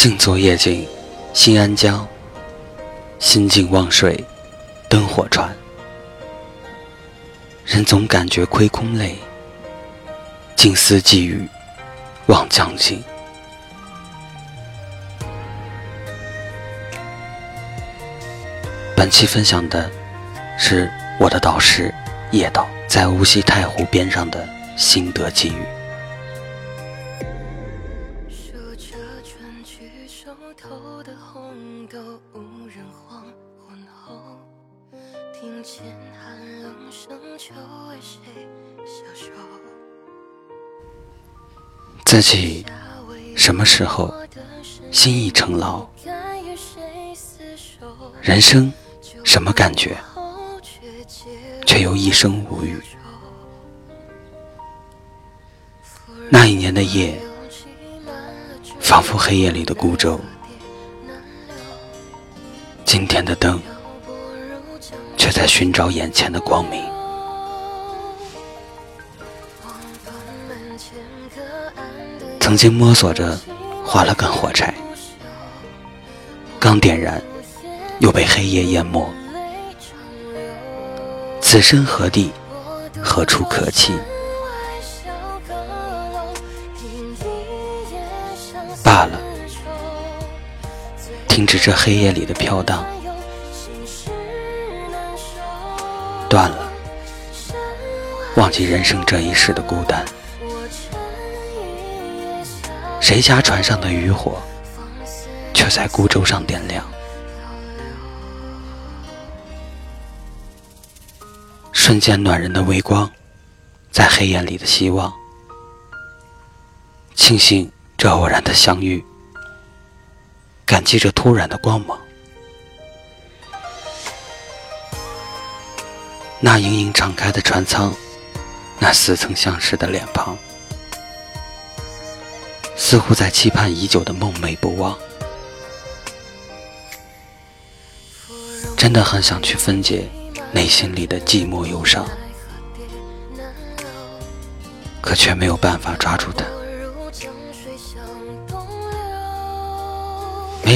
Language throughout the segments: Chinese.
静坐夜静，心安江。心静望水，灯火传。人总感觉亏空累，静思寄语，望将尽。本期分享的是我的导师叶导在无锡太湖边上的心得寄语。偷偷的红豆无人黄昏后庭前寒冷深秋为谁消瘦自己什么时候心已成牢人生什么感觉？却又一生无语。那一年的夜仿佛黑夜里的孤舟；今天的灯，却在寻找眼前的光明。曾经摸索着划了根火柴，刚点燃，又被黑夜淹没。此身何地？何处可栖？停止这黑夜里的飘荡。断了，忘记人生这一世的孤单。谁家船上的渔火，却在孤舟上点亮？瞬间暖人的微光，在黑夜里的希望。庆幸这偶然的相遇，感激这突然的光芒。那盈盈敞开的船舱，那似曾相识的脸庞。似乎在期盼已久的梦寐不忘，真的很想去分解内心里的寂寞忧伤，可却没有办法抓住它，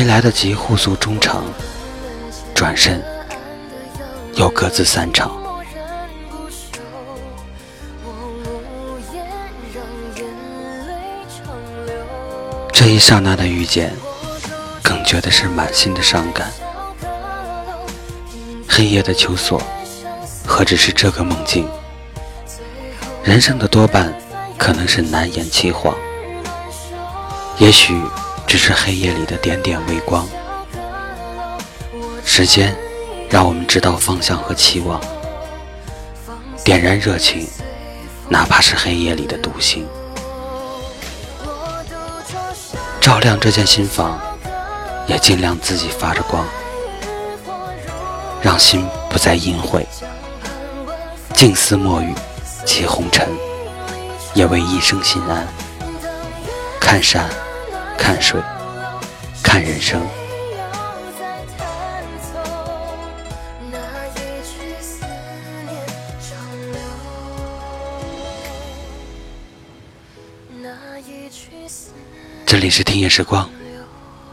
没来得及互诉衷肠，转身又各自散场。这一刹那的遇见，更觉得是满心的伤感。黑夜的求索，何止是这个梦境？人生的多半可能是难言凄惶，也许只是黑夜里的点点微光。时间让我们知道方向和期望，点燃热情，哪怕是黑夜里的独行。照亮这间新房，也尽量自己发着光，让心不再阴晦。静思墨雨，起红尘，也为一生心安。看山，看水，看人生。这里是听夜时光，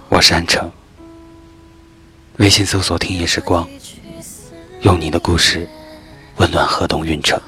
我是安城。微信搜索“听夜时光”，用你的故事温暖河东运城。